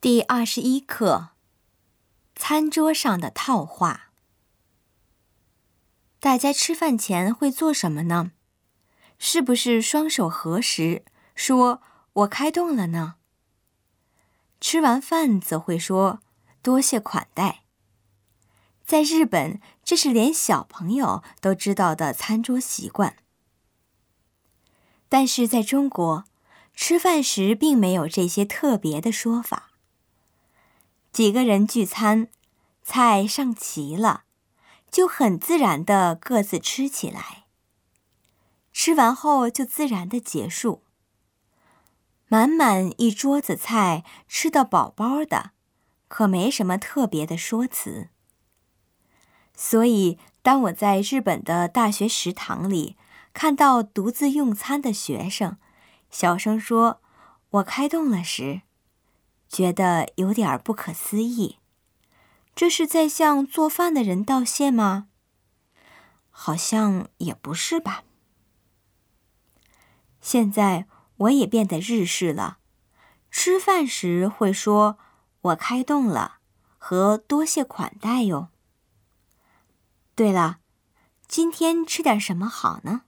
第二十一课：餐桌上的套话。大家吃饭前会做什么呢？是不是双手合十，说“我开动了”呢？吃完饭则会说“多谢款待”。在日本，这是连小朋友都知道的餐桌习惯。但是在中国，吃饭时并没有这些特别的说法。几个人聚餐，菜上齐了，就很自然的各自吃起来。吃完后就自然的结束。满满一桌子菜，吃得饱饱的，可没什么特别的说辞。所以，当我在日本的大学食堂里看到独自用餐的学生，小声说“我开动了”时，觉得有点不可思议，这是在向做饭的人道谢吗？好像也不是吧。现在我也变得日式了，吃饭时会说“我开动了”和“多谢款待”哟。对了，今天吃点什么好呢？